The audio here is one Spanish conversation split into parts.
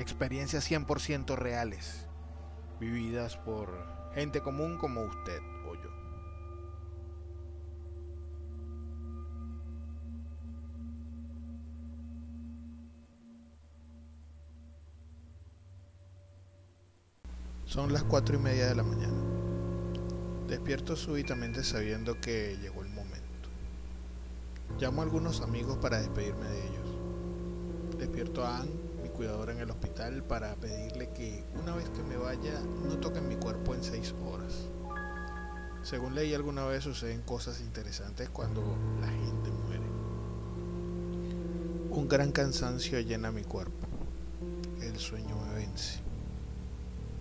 Experiencias 100% reales, vividas por gente común como usted o yo. Son las cuatro y media de la mañana. Despierto súbitamente sabiendo que llegó el momento. Llamo a algunos amigos para despedirme de ellos. Despierto a Anne, cuidadora en el hospital, para pedirle que una vez que me vaya no toquen mi cuerpo en seis horas. Según leí alguna vez suceden cosas interesantes cuando la gente muere. Un gran cansancio llena mi cuerpo. El sueño me vence.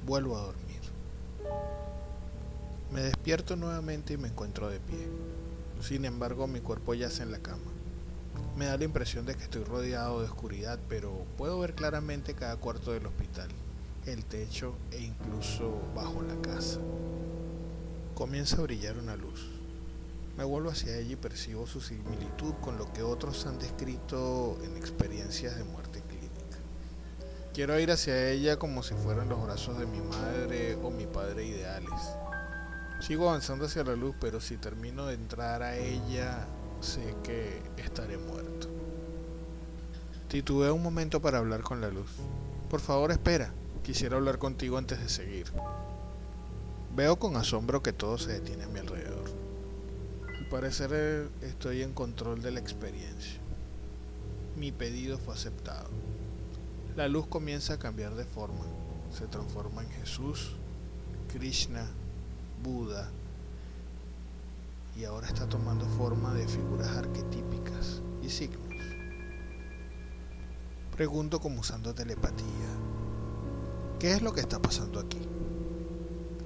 Vuelvo a dormir. Me despierto nuevamente y me encuentro de pie. Sin embargo, mi cuerpo yace en la cama. Me da la impresión de que estoy rodeado de oscuridad, pero puedo ver claramente cada cuarto del hospital, el techo e incluso bajo la casa. Comienza a brillar una luz. Me vuelvo hacia ella y percibo su similitud con lo que otros han descrito en experiencias de muerte clínica. Quiero ir hacia ella como si fueran los brazos de mi madre o mi padre ideales Sigo avanzando hacia la luz, pero si termino de entrar a ella, sé que estaré muerto. Titubeé un momento para hablar con la luz. Por favor, espera. Quisiera hablar contigo antes de seguir. Veo con asombro que todo se detiene a mi alrededor. Al parecer estoy en control de la experiencia. Mi pedido fue aceptado. La luz comienza a cambiar de forma. Se transforma en Jesús, Krishna, Buda y ahora está tomando forma de figuras arquetípicas y signos. Pregunto como usando telepatía, ¿qué es lo que está pasando aquí?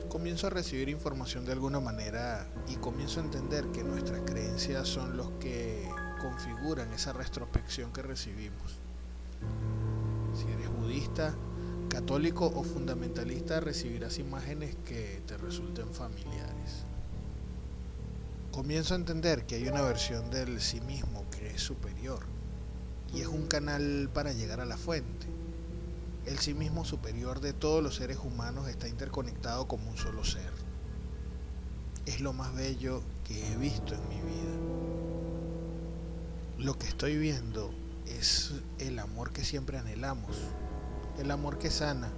Comienzo a recibir información de alguna manera y comienzo a entender que nuestras creencias son los que configuran esa retrospección que recibimos. Si eres budista, católico o fundamentalista recibirás imágenes que te resulten familiares. Comienzo a entender que hay una versión del sí mismo que es superior y es un canal para llegar a la fuente. El sí mismo superior de todos los seres humanos está interconectado como un solo ser. Es lo más bello que he visto en mi vida. Lo que estoy viendo es el amor que siempre anhelamos, el amor que sana,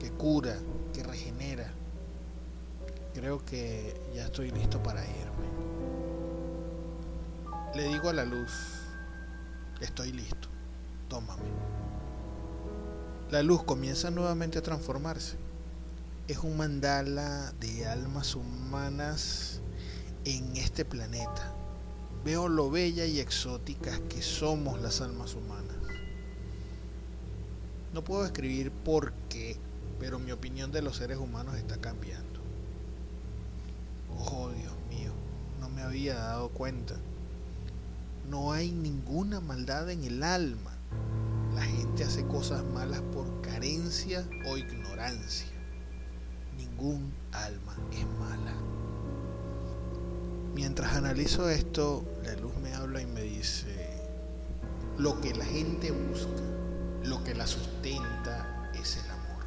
que cura, que regenera. Creo que ya estoy listo para irme. Le digo a la luz, estoy listo, tómame. La luz comienza nuevamente a transformarse. Es un mandala de almas humanas en este planeta. Veo lo bella y exóticas que somos las almas humanas. No puedo escribir por qué, pero mi opinión de los seres humanos está cambiando. Oh, Dios mío, no me había dado cuenta. No hay ninguna maldad en el alma. La gente hace cosas malas por carencia o ignorancia. Ningún alma es mala. Mientras analizo esto, la luz me habla y me dice, lo que la gente busca lo que la sustenta es el amor.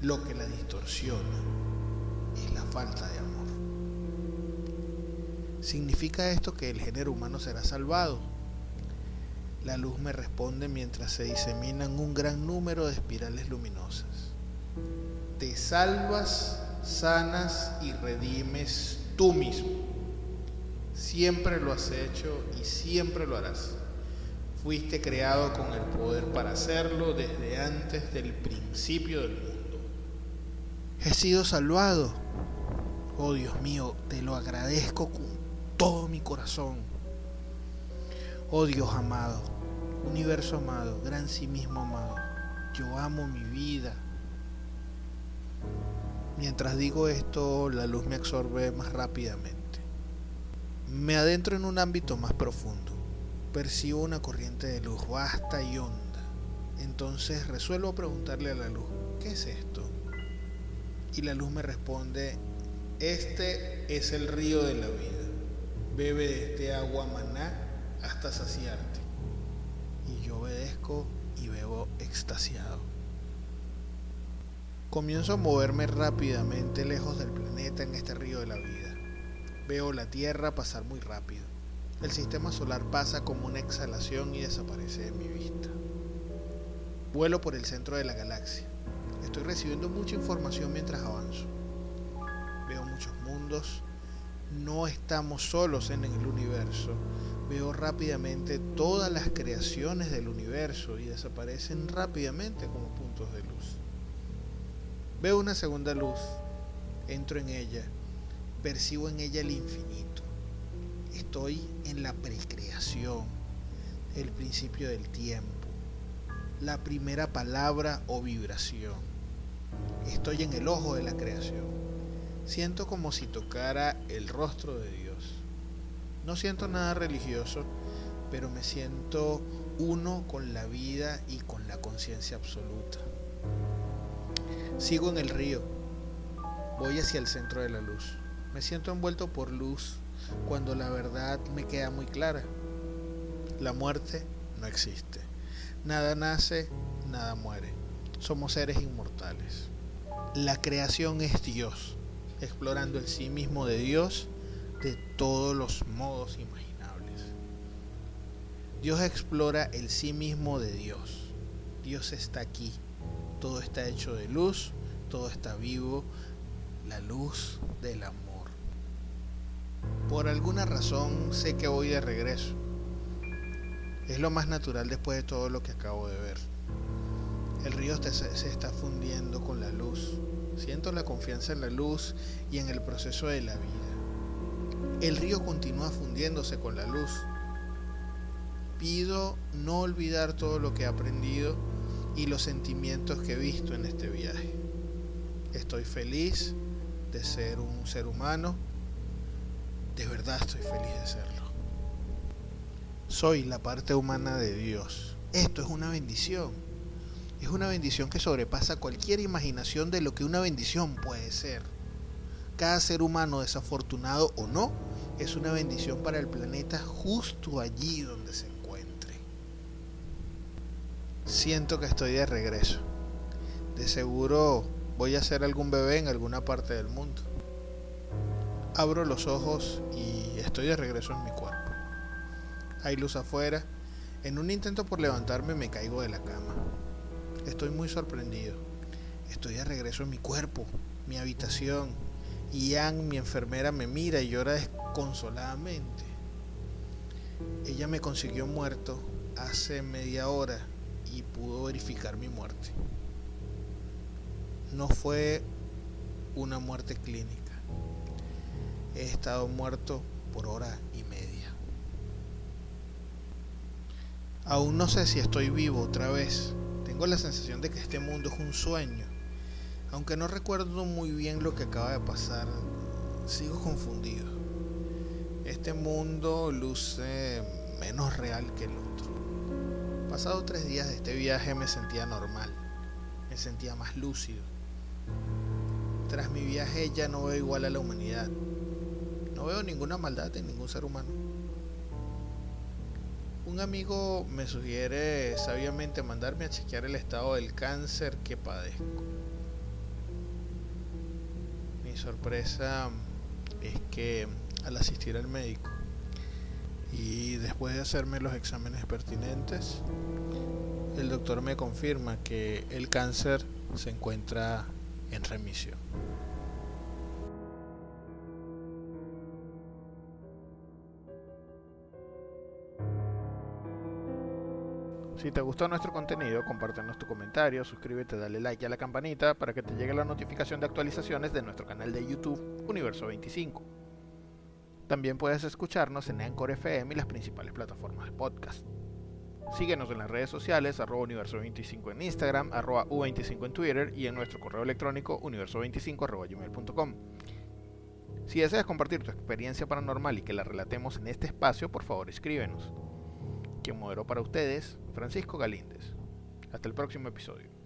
Lo que la distorsiona es la falta de amor. ¿Significa esto que el género humano será salvado? La luz me responde mientras se diseminan un gran número de espirales luminosas. Te salvas, sanas y redimes tú mismo. Siempre lo has hecho y siempre lo harás. Fuiste creado con el poder para hacerlo desde antes del principio del mundo. He sido salvado. Oh Dios mío, te lo agradezco todo mi corazón. Oh Dios amado, universo amado, gran sí mismo amado, yo amo mi vida. Mientras digo esto, la luz me absorbe más rápidamente. Me adentro en un ámbito más profundo percibo una corriente de luz vasta y honda. Entonces resuelvo preguntarle a la luz, ¿qué es esto? Y la luz me responde, este es el río de la vida. Bebe de este agua maná hasta saciarte. Y yo obedezco y bebo extasiado. Comienzo a moverme rápidamente lejos del planeta en este río de la vida. Veo la Tierra pasar muy rápido. El sistema solar pasa como una exhalación y desaparece de mi vista. Vuelo por el centro de la galaxia. Estoy recibiendo mucha información mientras avanzo. Veo muchos mundos. No estamos solos en el universo. Veo rápidamente todas las creaciones del universo y desaparecen rápidamente como puntos de luz. Veo una segunda luz. Entro en ella. Percibo en ella el infinito Estoy en la precreación, el principio del tiempo, la primera palabra o vibración. Estoy en el ojo de la creación. Siento como si tocara el rostro de Dios. No siento nada religioso, pero me siento uno con la vida y con la conciencia absoluta. Sigo en el río. Voy hacia el centro de la luz. Me siento envuelto por luz cuando la verdad me queda muy clara. La muerte no existe. Nada nace, nada muere. Somos seres inmortales. La creación es Dios, explorando el sí mismo de Dios de todos los modos imaginables. Dios explora el sí mismo de Dios. Dios está aquí. Todo está hecho de luz, todo está vivo, la luz del amor. Por alguna razón sé que voy de regreso. Es lo más natural después de todo lo que acabo de ver. El río se está fundiendo con la luz. Siento la confianza en la luz y en el proceso de la vida. El río continúa fundiéndose con la luz. Pido no olvidar todo lo que he aprendido y los sentimientos que he visto en este viaje. Estoy feliz de ser un ser humano de verdad estoy feliz de serlo. Soy la parte humana de Dios. Esto es una bendición. Es una bendición que sobrepasa cualquier imaginación de lo que una bendición puede ser. Cada ser humano, desafortunado o no, es una bendición para el planeta justo allí donde se encuentre. Siento que estoy de regreso. De seguro voy a ser algún bebé en alguna parte del mundo. Abro los ojos y estoy de regreso en mi cuerpo. Hay luz afuera. En un intento por levantarme me caigo de la cama. Estoy muy sorprendido. Estoy de regreso en mi cuerpo, mi habitación. Y Ann, mi enfermera, me mira y llora desconsoladamente. Ella me consiguió muerto hace media hora y pudo verificar mi muerte. No fue una muerte clínica he estado muerto por hora y media. Aún no sé si estoy vivo otra vez. Tengo la sensación de que este mundo es un sueño. Aunque no recuerdo muy bien lo que acaba de pasar, sigo confundido. Este mundo luce menos real que el otro. Pasado tres días de este viaje me sentía normal, me sentía más lúcido. Tras mi viaje ya no veo igual a la humanidad, no veo ninguna maldad en ningún ser humano. Un amigo me sugiere sabiamente mandarme a chequear el estado del cáncer que padezco. Mi sorpresa es que al asistir al médico, Y después de hacerme los exámenes pertinentes, el doctor me confirma que el cáncer se encuentra en remisión. Si te gustó nuestro contenido, compártenos tu comentario, suscríbete, dale like a la campanita para que te llegue la notificación de actualizaciones de nuestro canal de YouTube Universo 25. También puedes escucharnos en Anchor FM y las principales plataformas de podcast. Síguenos en las redes sociales, arroba universo25 en Instagram, arroba u25 en Twitter y en nuestro correo electrónico universo25 arroba gmail.com. Si deseas compartir tu experiencia paranormal y que la relatemos en este espacio, por favor escríbenos. Quien moderó para ustedes, Francisco Galíndez. Hasta el próximo episodio.